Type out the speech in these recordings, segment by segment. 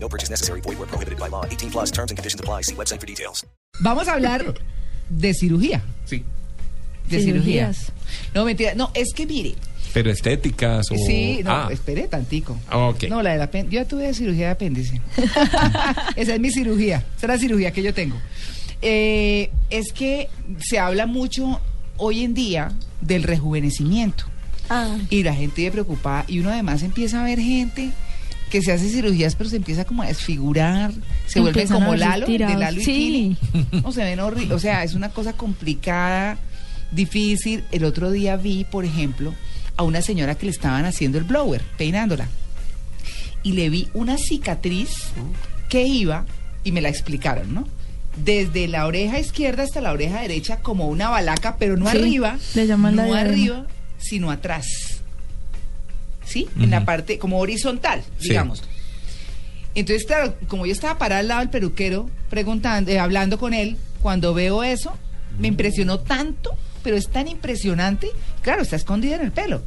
No purchase necessary. Void where prohibited by law. 18 plus terms and conditions apply. See website for details. Vamos a hablar de cirugía. Sí. De cirugías. Cirugías. No, mentira. No, es que mire. Pero estéticas o. Sí, no, Ah, espere tantico. ok. No, la del apéndice. Yo ya tuve cirugía de apéndice. Esa es mi cirugía. Esa es la cirugía que yo tengo. Eh, es que se habla mucho hoy en día del rejuvenecimiento. Ah, Y la gente vive preocupada. Y uno además empieza a ver gente que se hace cirugías, pero se empieza como a desfigurar. Se Empiezan a como Lalo, de. Lalo y Sí. Se ven. O sea, es una cosa complicada, difícil. El otro día vi, por ejemplo, a una señora que le estaban haciendo el blower, peinándola. Y le vi una cicatriz que iba, y me la explicaron, ¿no? Desde la oreja izquierda hasta la oreja derecha, como una balaca, pero no Sí, arriba. le llaman la no arriba, sino atrás. ¿Sí? En la parte como horizontal, Sí. digamos. Entonces, claro, como yo estaba parada al lado del peluquero, preguntando, eh, hablando con él, cuando veo eso, me impresionó tanto, pero es tan impresionante, claro, está escondida en el pelo.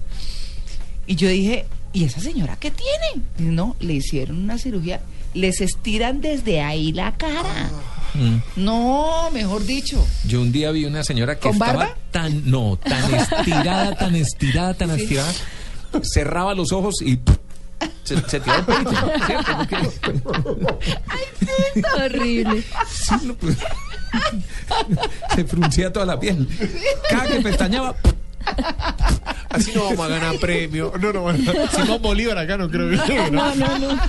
Y yo dije, ¿y esa señora qué tiene? Y no, le hicieron una cirugía, les estiran desde ahí la cara. Mm. No, mejor dicho. Yo un día vi una señora que ¿Con estaba barba? tan, no, tan estirada, tan estirada, tan Sí. estirada. Cerraba los ojos y se, se tiraba el pelito. ¿cierto? Porque- horrible. sí, no, pues, se fruncía toda la piel. Cada que pestañaba, Así no vamos a ganar premio. No, no, Simón Bolívar acá no creo que. No, no, no.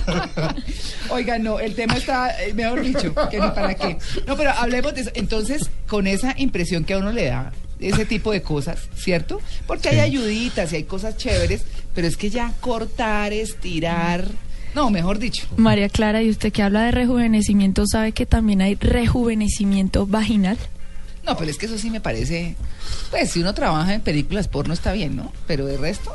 Oiga, no, el tema está, eh, mejor dicho, que ni para qué. No, pero hablemos de eso. Entonces, con esa impresión que a uno le da, ese tipo de cosas, ¿cierto? Porque hay ayuditas y hay cosas chéveres, pero es que ya cortar, estirar, no, mejor dicho. María Clara, y usted que habla de rejuvenecimiento, ¿sabe que también hay rejuvenecimiento vaginal? No, pero es que eso sí me parece, pues si uno trabaja en películas porno está bien, ¿no? Pero de resto,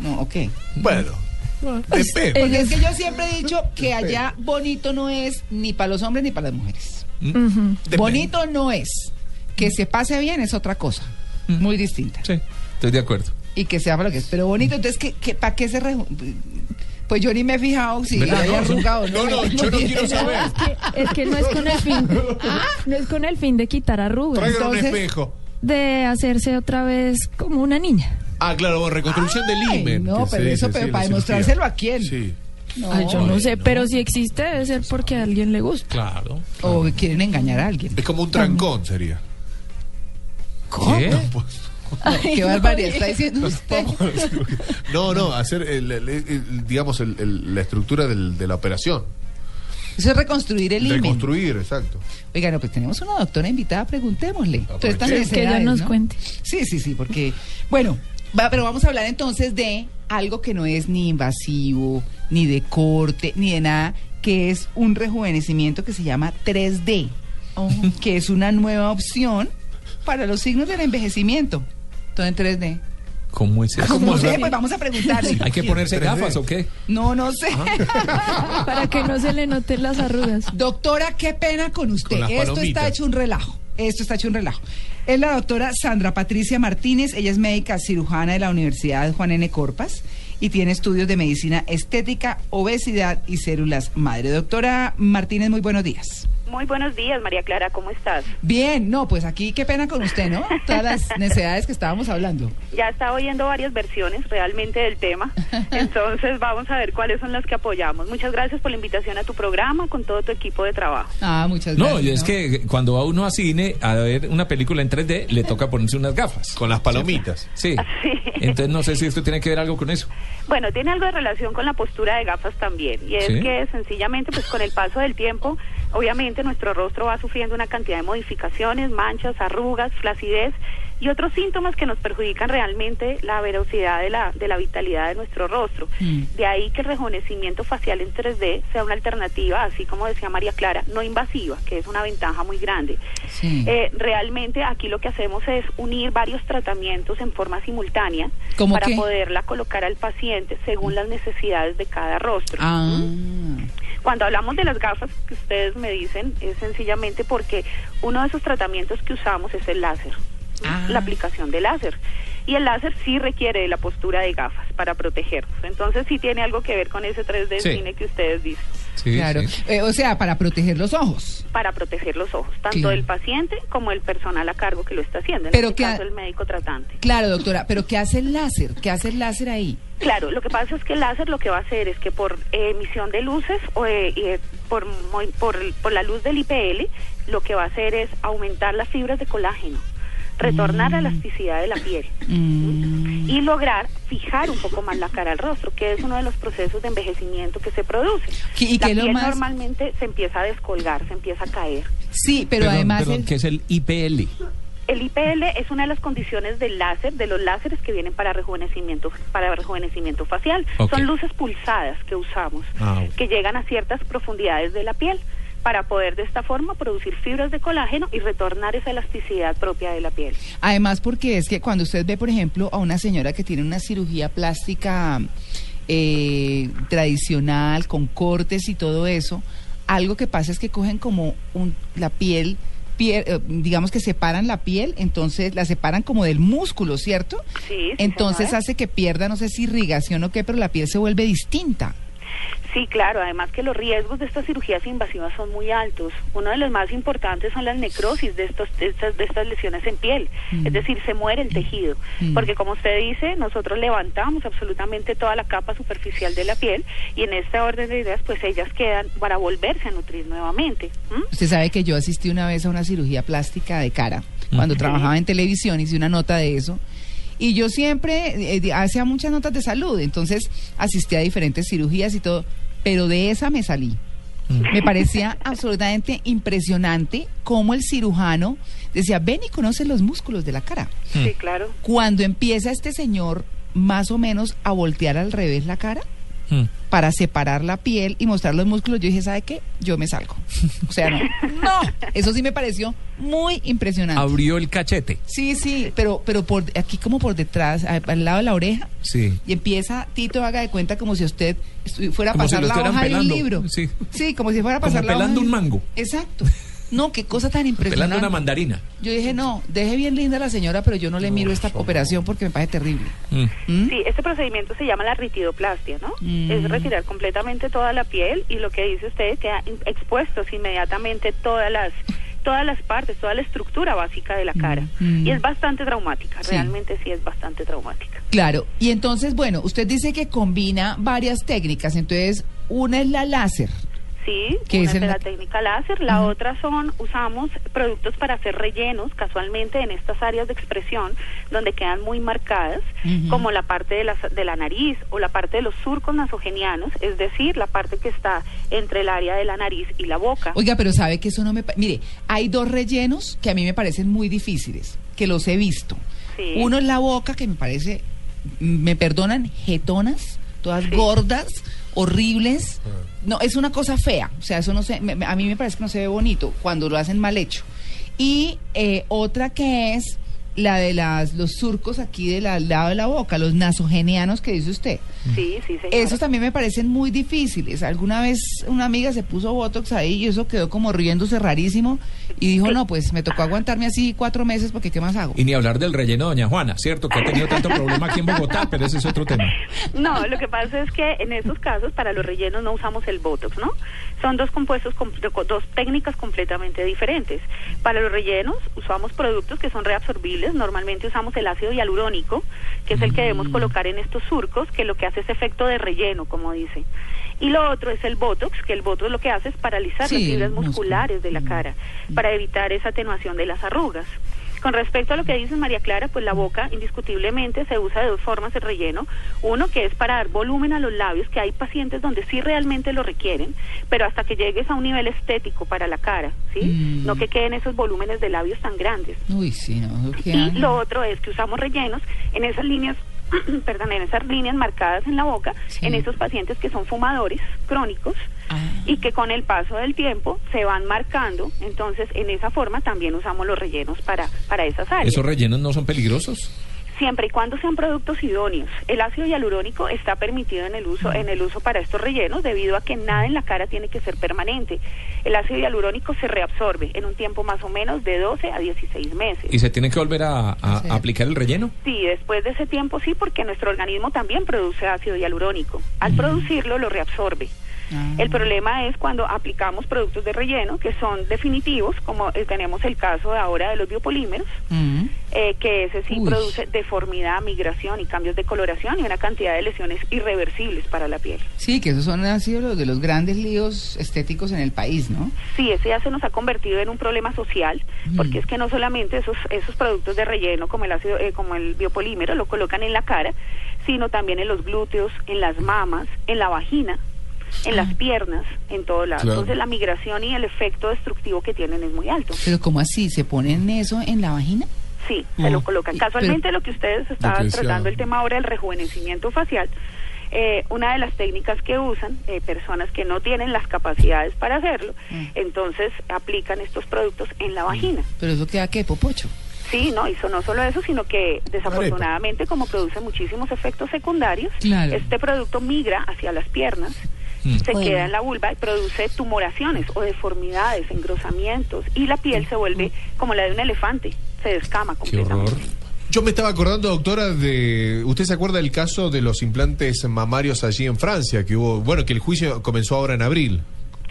no, ok. Bueno. Porque es que yo siempre he dicho que allá bonito no es ni para los hombres ni para las mujeres. Depende. Bonito no es. Que se pase bien es otra cosa. Muy distinta. sí, estoy de acuerdo. Y que sea para lo que es. Pero bonito, entonces, ¿qué, qué, ¿para qué se reju- Pues yo ni me he fijado si ¿Verdad? había No, no. arrugado. No, no, yo no quiero saber. Es que, es que no es con el fin, no es con el fin de quitar arrugas, Traigan un Entonces- espejo. de hacerse otra vez como una niña. Ah, claro, bueno, reconstrucción del Ay, himen. no, que pero eso, dice, pero sí, para demostrárselo a quién. Sí. No. Ay, yo no sé, no. pero si existe debe ser porque a alguien le gusta. Claro. O quieren engañar a alguien. Es como un trancón, sería. ¿Qué? Ay, Qué no, barbaridad está diciendo usted. No, no, hacer, el, el- el- digamos, el- el- la estructura del- de la operación. Eso es reconstruir el himen. Reconstruir, exacto. Oiga, no, pues tenemos una doctora invitada, preguntémosle. Aprovechemos. Que ella nos ¿no? cuente. Sí, sí, sí, porque, bueno, va, pero vamos a hablar entonces de algo que no es ni invasivo, ni de corte, ni de nada, que es un rejuvenecimiento que se llama 3D, Oh. que es una nueva opción para los signos del envejecimiento. Todo en 3D. ¿Cómo es eso? No sé, pues vamos a preguntarle. ¿Hay que ponerse 3D. gafas o qué? No, no sé. Para que no se le noten las arrugas. Doctora, qué pena con usted. Con Esto está hecho un relajo. Esto está hecho un relajo. Es la doctora Sandra Patricia Martínez. Ella es médica cirujana de la Universidad Juan N. Corpas y tiene estudios de medicina estética, obesidad y células madre. Doctora Martínez, muy buenos días. Muy buenos días, María Clara, ¿cómo estás? Bien, no, pues aquí qué pena con usted, ¿no? Todas las necesidades que estábamos hablando. Ya estaba oyendo varias versiones realmente del tema, entonces vamos a ver cuáles son las que apoyamos. Muchas gracias por la invitación a tu programa con todo tu equipo de trabajo. Ah, muchas gracias. No, y es ¿no? que cuando va uno a cine a ver una película en 3D, le toca ponerse unas gafas. Con las palomitas. Sí. Sí. Entonces no sé si esto tiene que ver algo con eso. Bueno, tiene algo de relación con la postura de gafas también, y es Sí. que sencillamente, pues con el paso del tiempo, obviamente nuestro rostro va sufriendo una cantidad de modificaciones, manchas, arrugas, flacidez, y otros síntomas que nos perjudican realmente la velocidad de la, de la vitalidad de nuestro rostro. Mm. De ahí que el rejuvenecimiento facial en 3D sea una alternativa, así como decía María Clara, no invasiva, que es una ventaja muy grande. Sí. Eh, realmente aquí lo que hacemos es unir varios tratamientos en forma simultánea ¿Cómo para qué? poderla colocar al paciente según las necesidades de cada rostro. Ah, Cuando hablamos de las gafas que ustedes me dicen, es sencillamente porque uno de esos tratamientos que usamos es el láser, Ah. la aplicación de láser. Y el láser sí requiere de la postura de gafas para protegernos. Entonces sí tiene algo que ver con ese 3D Sí. cine que ustedes dicen, Sí, claro. sí. Eh, o sea, para proteger los ojos. para proteger los ojos, tanto del paciente como el personal a cargo que lo está haciendo, en Pero este que caso ha- el médico tratante. Claro, doctora, pero ¿qué hace el láser? ¿Qué hace el láser ahí? Claro, lo que pasa es que el láser lo que va a hacer es que por eh, emisión de luces o eh, y, eh, por, mo- por, por la luz del IPL, lo que va a hacer es aumentar las fibras de colágeno, retornar la elasticidad de la piel Mm. y lograr fijar un poco más la cara al rostro, que es uno de los procesos de envejecimiento que se produce. ¿Qué- y la lo piel más- normalmente se empieza a descolgar, se empieza a caer. Sí, pero Perdón, además... perdón, el- ¿qué es el IPL? El IPL es una de las condiciones del láser, de los láseres que vienen para rejuvenecimiento, para rejuvenecimiento facial. Son luces pulsadas que usamos, Ah, que llegan a ciertas profundidades de la piel para poder de esta forma producir fibras de colágeno y retornar esa elasticidad propia de la piel. Además, porque es que cuando usted ve, por ejemplo, a una señora que tiene una cirugía plástica eh, tradicional, con cortes y todo eso, algo que pasa es que cogen como un, la piel, eh, digamos que separan la piel, entonces la separan como del músculo, ¿cierto? Sí, sí, entonces hace que pierda, no sé si irrigación o qué, pero la piel se vuelve distinta. Sí, claro, además que los riesgos de estas cirugías invasivas son muy altos. Uno de los más importantes son las necrosis de, estos, de, estas, de estas lesiones en piel, Mm. es decir, se muere el tejido, Mm. porque como usted dice, nosotros levantamos absolutamente toda la capa superficial de la piel y en este orden de ideas, pues ellas quedan para volverse a nutrir nuevamente. ¿m? Usted sabe que yo asistí una vez a una cirugía plástica de cara. Cuando trabajaba en televisión hice una nota de eso. Y yo siempre eh, hacía muchas notas de salud, entonces asistí a diferentes cirugías y todo, pero de esa me salí. Me parecía absolutamente impresionante cómo el cirujano decía, ven y conoce los músculos de la cara. Sí, claro. Cuando empieza este señor más o menos a voltear al revés la cara, Mm. para separar la piel y mostrar los músculos, yo dije, ¿sabe qué? Yo me salgo. O sea, no. No, eso sí me pareció muy impresionante. Abrió el cachete. Sí, sí, pero pero por aquí como por detrás, al lado de la oreja, Sí. y empieza Tito haga de cuenta como si usted fuera a Como si pasar la hoja pelando, libro. sí. como si fuera a Como pasar la hoja pelando un mango. Exacto. No, qué cosa tan Pelando impresionante. una mandarina. Yo dije, no, deje bien linda la señora, pero yo no le miro esta operación porque me parece terrible. Mm. ¿Mm? Sí, este procedimiento se llama la ritidoplastia, ¿no? Mm. Es retirar completamente toda la piel y lo que dice usted queda expuestos inmediatamente todas las todas las partes, toda la estructura básica de la cara. Mm. Y es bastante traumática, Sí. realmente sí es bastante traumática. Claro, y entonces, bueno, usted dice que combina varias técnicas, entonces una es la láser. Sí, ¿Qué una es la técnica láser, la otra son, usamos productos para hacer rellenos, casualmente en estas áreas de expresión, donde quedan muy marcadas, como la parte de la, de la nariz o la parte de los surcos nasogenianos, es decir, la parte que está entre el área de la nariz y la boca. Oiga, pero sabe que eso no me... Mire, hay dos rellenos que a mí me parecen muy difíciles, que los he visto. Sí. Uno es la boca, que me parece, mm, me perdonan, jetonas, todas Sí. gordas, horribles. No, es una cosa fea. O sea, eso no se, me- me- a mí me parece que no se ve bonito cuando lo hacen mal hecho. Y eh, otra que es la de las, los surcos aquí del lado de la boca, los nasogenianos que dice usted. Sí, sí, señora. Esos también me parecen muy difíciles. Alguna vez una amiga se puso Botox ahí y eso quedó como riéndose rarísimo y dijo, no, pues me tocó aguantarme así cuatro meses porque ¿qué más hago? Y ni hablar del relleno de Doña Juana, ¿cierto? Que ha tenido tanto problema aquí en Bogotá, pero ese es otro tema. No, lo que pasa es que en esos casos para los rellenos no usamos el Botox, ¿no? Son dos compuestos, com- do- dos técnicas completamente diferentes. Para los rellenos usamos productos que son reabsorbibles, normalmente usamos el ácido hialurónico, que es el que debemos colocar en estos surcos, que lo que hace es efecto de relleno, como dice. Y lo otro es el Botox, que el Botox lo que hace es paralizar Sí, las fibras musculares de la cara, para evitar esa atenuación de las arrugas. Con respecto a lo que dices, María Clara, pues la boca indiscutiblemente se usa de dos formas el relleno. Uno que es para dar volumen a los labios, que hay pacientes donde sí realmente lo requieren, pero hasta que llegues a un nivel estético para la cara, ¿sí? Mm. No que queden esos volúmenes de labios tan grandes. Uy, sí, no. qué Y lo otro es que usamos rellenos en esas líneas, perdón, en esas líneas marcadas en la boca, Sí. en esos pacientes que son fumadores crónicos Ah. y que con el paso del tiempo se van marcando. Entonces, en esa forma también usamos los rellenos para, para esas áreas. ¿Esos rellenos no son peligrosos? Siempre y cuando sean productos idóneos. El ácido hialurónico está permitido en el uso en el uso para estos rellenos debido a que nada en la cara tiene que ser permanente. El ácido hialurónico se reabsorbe en un tiempo más o menos de 12 a 16 meses. ¿Y se tiene que volver a, a- Sí. a aplicar el relleno? Sí, después de ese tiempo sí, porque nuestro organismo también produce ácido hialurónico. Al producirlo lo reabsorbe. Ah. El problema es cuando aplicamos productos de relleno que son definitivos, como eh, tenemos el caso de ahora de los biopolímeros, Mm. eh, que ese sí Uy. produce deformidad, migración y cambios de coloración y una cantidad de lesiones irreversibles para la piel. Sí, que esos son, han sido los de los grandes líos estéticos en el país, ¿no? Sí, ese ya se nos ha convertido en un problema social, porque es que no solamente esos esos productos de relleno como el ácido, eh, como el biopolímero lo colocan en la cara, sino también en los glúteos, en las mamas, en la vagina, en las piernas, en todo lado. Claro. Entonces la migración y el efecto destructivo que tienen es muy alto. Pero ¿cómo así? ¿Se ponen eso en la vagina? Sí, se lo colocan. Casualmente pero- lo que ustedes estaban tratando el tema ahora del rejuvenecimiento facial, eh, una de las técnicas que usan eh, personas que no tienen las capacidades para hacerlo, Mm. entonces aplican estos productos en la vagina. Pero eso queda que popocho. Sí, no, y no solo eso, sino que desafortunadamente como produce muchísimos efectos secundarios, Claro. este producto migra hacia las piernas, Mm. se Bueno. queda en la vulva y produce tumoraciones o deformidades, engrosamientos y la piel se vuelve como la de un elefante, se descama Qué completamente. horror. Yo me estaba acordando, doctora, de. ¿Usted se acuerda del caso de los implantes mamarios allí en Francia? Que hubo. Bueno, que el juicio comenzó ahora en abril.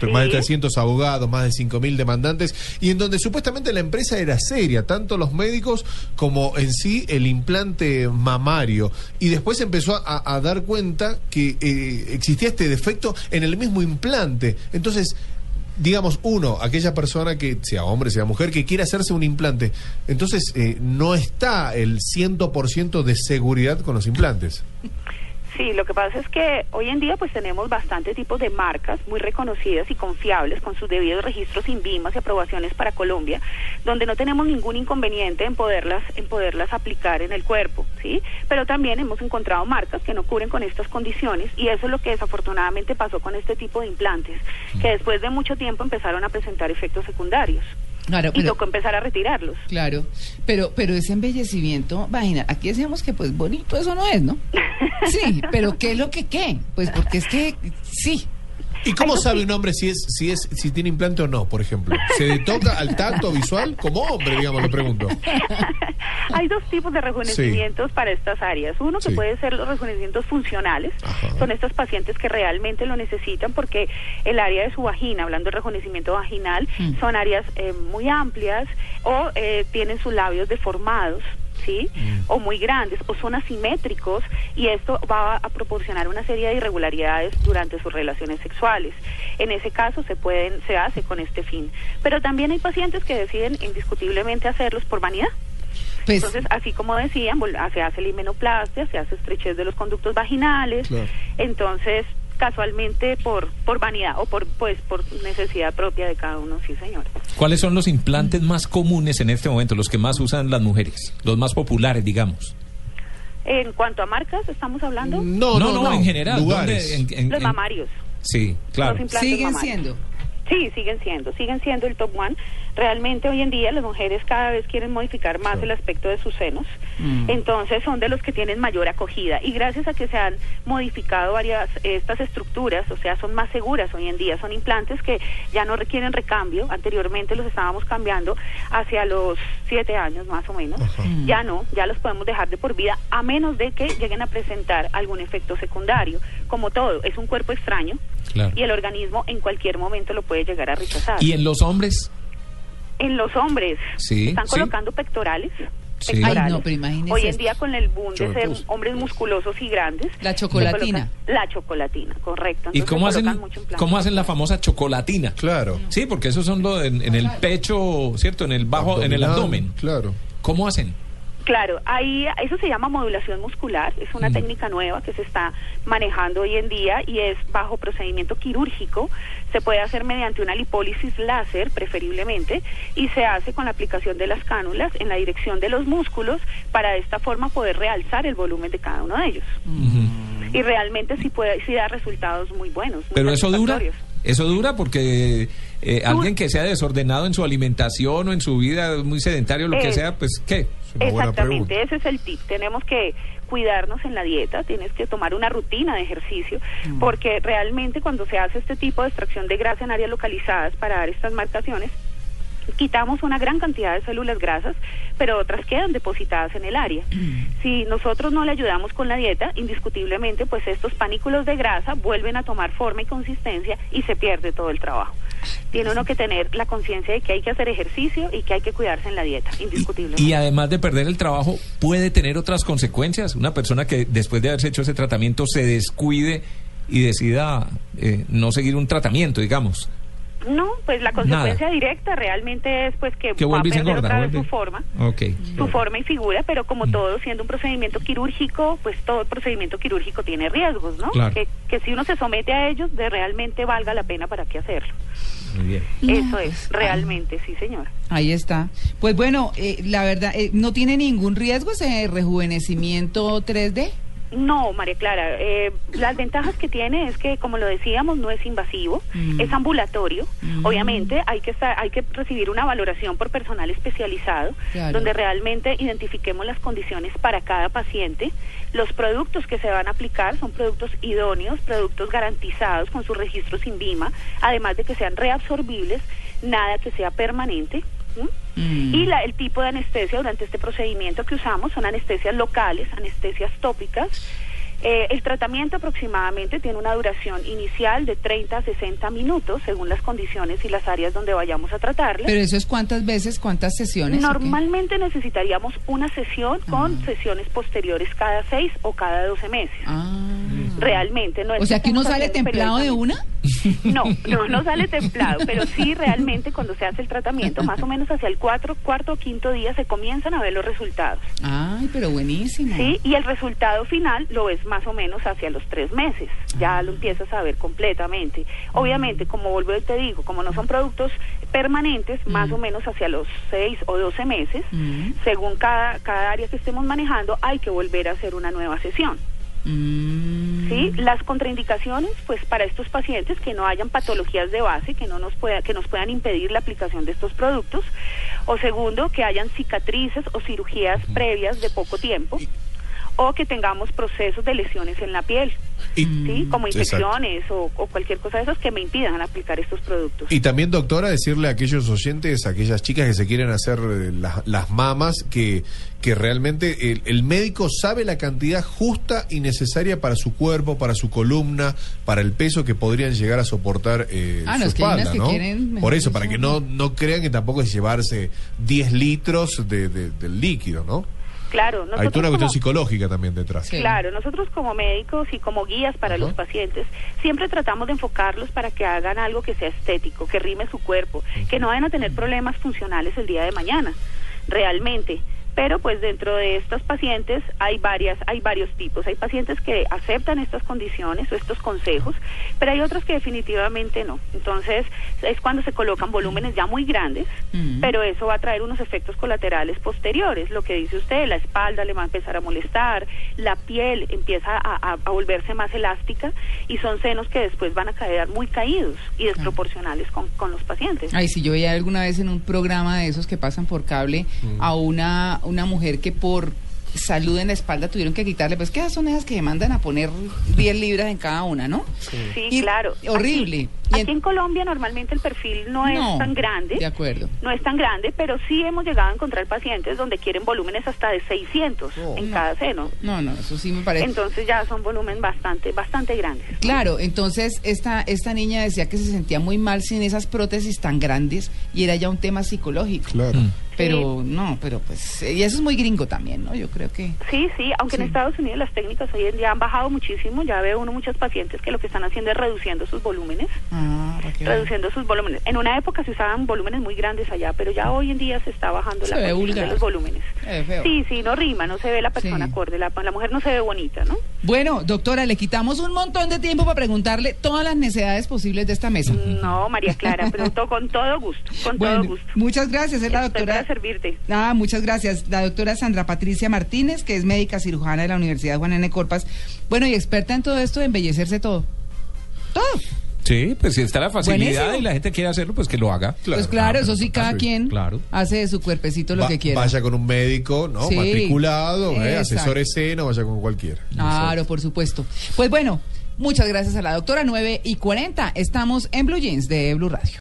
Sí. Más de 300 abogados, más de 5.000 demandantes, y en donde supuestamente la empresa era seria, tanto los médicos como en sí el implante mamario. Y después empezó a, a dar cuenta que eh, existía este defecto en el mismo implante. Entonces, digamos, uno, aquella persona que, sea hombre, sea mujer, que quiere hacerse un implante, entonces eh, no está el 100% de seguridad con los implantes. Sí, lo que pasa es que hoy en día pues tenemos bastante tipos de marcas muy reconocidas y confiables con sus debidos registros INVIMAS y aprobaciones para Colombia, donde no tenemos ningún inconveniente en poderlas en poderlas aplicar en el cuerpo, ¿sí? Pero también hemos encontrado marcas que no cubren con estas condiciones y eso es lo que desafortunadamente pasó con este tipo de implantes, que después de mucho tiempo empezaron a presentar efectos secundarios Claro, y pero, tocó empezar a retirarlos. claro, pero, pero ese embellecimiento vaginal, aquí decíamos que pues bonito eso no es, ¿no? Sí, pero ¿qué es lo que qué? Pues porque es que sí. ¿Y cómo sabe un hombre si es si es si tiene implante o no, por ejemplo? ¿Se toca al tacto visual como hombre, digamos, le pregunto? Hay dos tipos de rejuvenecimientos para estas áreas. Uno que Sí. puede ser los rejuvenecimientos funcionales. Ajá. Son estos pacientes que realmente lo necesitan porque el área de su vagina, hablando de rejuvenecimiento vaginal, Mm. son áreas eh, muy amplias o eh, tienen sus labios deformados. ¿Sí? O muy grandes, o son asimétricos, y esto va a proporcionar una serie de irregularidades durante sus relaciones sexuales. En ese caso se pueden, se hace con este fin. Pero también hay pacientes que deciden indiscutiblemente hacerlos por vanidad. Pues Entonces, así como decían, se hace la himenoplastia, se hace estrechez de los conductos vaginales. Claro. Entonces, casualmente por por vanidad o por pues por necesidad propia de cada uno, sí, señor. ¿Cuáles son los implantes más comunes en este momento, los que más usan las mujeres? Los más populares, digamos. En cuanto a marcas, estamos hablando No, no, no, en general. ¿dónde? En- en- los en- mamarios. Sí, claro. Los implantes siguen mamarios. siendo. Sí, siguen siendo, siguen siendo el top one. Realmente hoy en día las mujeres cada vez quieren modificar más el aspecto de sus senos, Mm. entonces son de los que tienen mayor acogida. Y gracias a que se han modificado varias estas estructuras, o sea, son más seguras hoy en día, son implantes que ya no requieren recambio, anteriormente los estábamos cambiando hacia los siete años más o menos, Mm. ya no, ya los podemos dejar de por vida a menos de que lleguen a presentar algún efecto secundario, como todo, es un cuerpo extraño, Claro. y el organismo en cualquier momento lo puede llegar a rechazar. ¿Y en los hombres? En los hombres Sí, están sí. colocando pectorales. Sí. pectorales. Ay, no, pero Hoy en día con el boom de ser hombres musculosos y grandes. La chocolatina. La chocolatina, correcto. ¿Y Entonces cómo se hacen, cómo hacen la famosa chocolatina? Claro. Sí, porque esos son lo en, en el pecho, ¿cierto? En el bajo, en el abdomen. Claro. ¿Cómo hacen? Claro, ahí eso se llama modulación muscular, es una técnica nueva que se está manejando hoy en día y es bajo procedimiento quirúrgico, se puede hacer mediante una lipólisis láser preferiblemente y se hace con la aplicación de las cánulas en la dirección de los músculos para de esta forma poder realzar el volumen de cada uno de ellos. Y realmente sí puede sí da resultados muy buenos. muy Pero eso dura. Eso dura porque eh, alguien que sea desordenado en su alimentación o en su vida, muy sedentario, lo que Eh, sea, pues ¿qué? una Exactamente, ese es el tip. Tenemos que cuidarnos en la dieta, tienes que tomar una rutina de ejercicio, porque realmente cuando se hace este tipo de extracción de grasa en áreas localizadas para dar estas marcaciones, quitamos una gran cantidad de células grasas, pero otras quedan depositadas en el área. Si nosotros no le ayudamos con la dieta, indiscutiblemente, pues estos panículos de grasa vuelven a tomar forma y consistencia y se pierde todo el trabajo. Tiene uno que tener la conciencia de que hay que hacer ejercicio y que hay que cuidarse en la dieta, indiscutiblemente. Y además de perder el trabajo, puede tener otras consecuencias. Una persona que después de haberse hecho ese tratamiento se descuide y decida eh, no seguir un tratamiento, digamos. No, pues la consecuencia directa realmente es pues que, Que va a perder engorda. otra vez su forma, Ok. su forma y figura, pero como todo siendo un procedimiento quirúrgico, pues todo procedimiento quirúrgico tiene riesgos, ¿no? Claro. Que, que si uno se somete a ellos, de realmente valga la pena para qué hacerlo. Muy bien. Eso es, realmente, sí, señora. Ahí está. Pues bueno, eh, la verdad, eh, ¿no tiene ningún riesgo ese rejuvenecimiento 3D? No, María Clara, eh, las ventajas que tiene es que, como lo decíamos, no es invasivo, Mm. es ambulatorio. Obviamente hay que estar, hay que recibir una valoración por personal especializado, Claro. donde realmente identifiquemos las condiciones para cada paciente. Los productos que se van a aplicar son productos idóneos, productos garantizados con su registro sin BIMA, además de que sean reabsorbibles, nada que sea permanente. ¿m? Mm. Y el tipo de anestesia durante este procedimiento que usamos son anestesias locales, anestesias tópicas. Eh, el tratamiento aproximadamente tiene una duración inicial de 30 a 60 minutos según las condiciones y las áreas donde vayamos a tratarle. Pero eso es cuántas veces, cuántas sesiones. Normalmente necesitaríamos una sesión con sesiones posteriores cada 6 o cada 12 meses. Ah. Realmente, no es O sea que uno sale templado de una. No, no, no sale templado, pero sí realmente cuando se hace el tratamiento, más o menos hacia el cuatro, cuarto o quinto día se comienzan a ver los resultados. Ay, pero buenísimo. Sí, y el resultado final lo ves más o menos hacia los tres meses, ya lo empiezas a ver completamente. Obviamente, como vuelvo y te digo, como no son productos permanentes, más o menos hacia los seis o doce meses, Mm. según cada, cada área que estemos manejando, hay que volver a hacer una nueva sesión. Mm. ¿sí? Las contraindicaciones, pues para estos pacientes que no hayan patologías de base, que no nos pueda, que nos puedan impedir la aplicación de estos productos, o segundo, que hayan cicatrices o cirugías previas de poco tiempo, o que tengamos procesos de lesiones en la piel, Y, ¿sí? Como infecciones o, o cualquier cosa de esas que me impidan aplicar estos productos. Y también, doctora, decirle a aquellos oyentes, a aquellas chicas que se quieren hacer eh, las, las mamas, que, que realmente el, el médico sabe la cantidad justa y necesaria para su cuerpo, para su columna, para el peso que podrían llegar a soportar eh, Ah, su espalda, que ¿no? quieren, Por eso, para que no, no crean que tampoco es llevarse 10 litros de, de- del líquido, ¿no? Claro, Hay nosotros toda una cuestión como- psicológica también detrás. Sí. Claro, nosotros como médicos y como guías para los pacientes siempre tratamos de enfocarlos para que hagan algo que sea estético, que rime su cuerpo, que no vayan a tener problemas funcionales el día de mañana, realmente. Pero pues dentro de estos pacientes hay varias, hay varios tipos. Hay pacientes que aceptan estas condiciones o estos consejos, pero hay otros que definitivamente no. Entonces es cuando se colocan volúmenes ya muy grandes, Mm. pero eso va a traer unos efectos colaterales posteriores. Lo que dice usted, la espalda le va a empezar a molestar, la piel empieza a, a- a volverse más elástica y son senos que después van a quedar muy caídos y desproporcionales con, con los pacientes. Ay, si yo veía alguna vez en un programa de esos que pasan por cable a una, una mujer que por salud en la espalda tuvieron que quitarle, pues que esas son esas que mandan a poner 10 libras en cada una, ¿no? Sí, Y- claro. horrible. Aquí, Y aquí en- en Colombia normalmente el perfil no, No, es tan grande. de acuerdo. No es tan grande, pero sí hemos llegado a encontrar pacientes donde quieren volúmenes hasta de 600 Oh. en No. cada seno. No, no, eso sí me parece. Entonces ya son volumen bastante, bastante grandes. Claro, entonces esta, esta niña decía que se sentía muy mal sin esas prótesis tan grandes y era ya un tema psicológico. Claro. Mm. Pero no, pero pues, y eso es muy gringo también, ¿no? Yo creo que... Sí, sí, aunque Sí. en Estados Unidos las técnicas hoy en día han bajado muchísimo, ya veo uno muchos pacientes que lo que están haciendo es reduciendo sus volúmenes, Ah. Reduciendo sus volúmenes. En una época se usaban volúmenes muy grandes allá, pero ya hoy en día se está bajando Se la ve de los volúmenes. Ve. Sí, sí, no rima, no se ve la persona Sí. acorde, la, la mujer no se ve bonita, ¿no? Bueno, doctora, le quitamos un montón de tiempo para preguntarle todas las necesidades posibles de esta mesa. No, María Clara, pero con todo gusto, con Bueno, todo gusto. muchas gracias. Es la doctora. Servirte. Ah, muchas gracias. La doctora Sandra Patricia Martínez, que es médica cirujana de la Universidad Juan N. Corpas. Bueno, y experta en todo esto de embellecerse todo. Todo. Sí, pues si está la facilidad Buenísimo. y la gente quiere hacerlo, pues que lo haga. pues claro, eso sí, cada claro, quien claro. hace de su cuerpecito lo Va- que quiera. Vaya con un médico, ¿no? Sí, Matriculado, ¿eh? asesórese, no vaya con cualquiera. Claro, por supuesto. Pues bueno, muchas gracias a la doctora 9 y 40. Estamos en Blue Jeans de Blue Radio.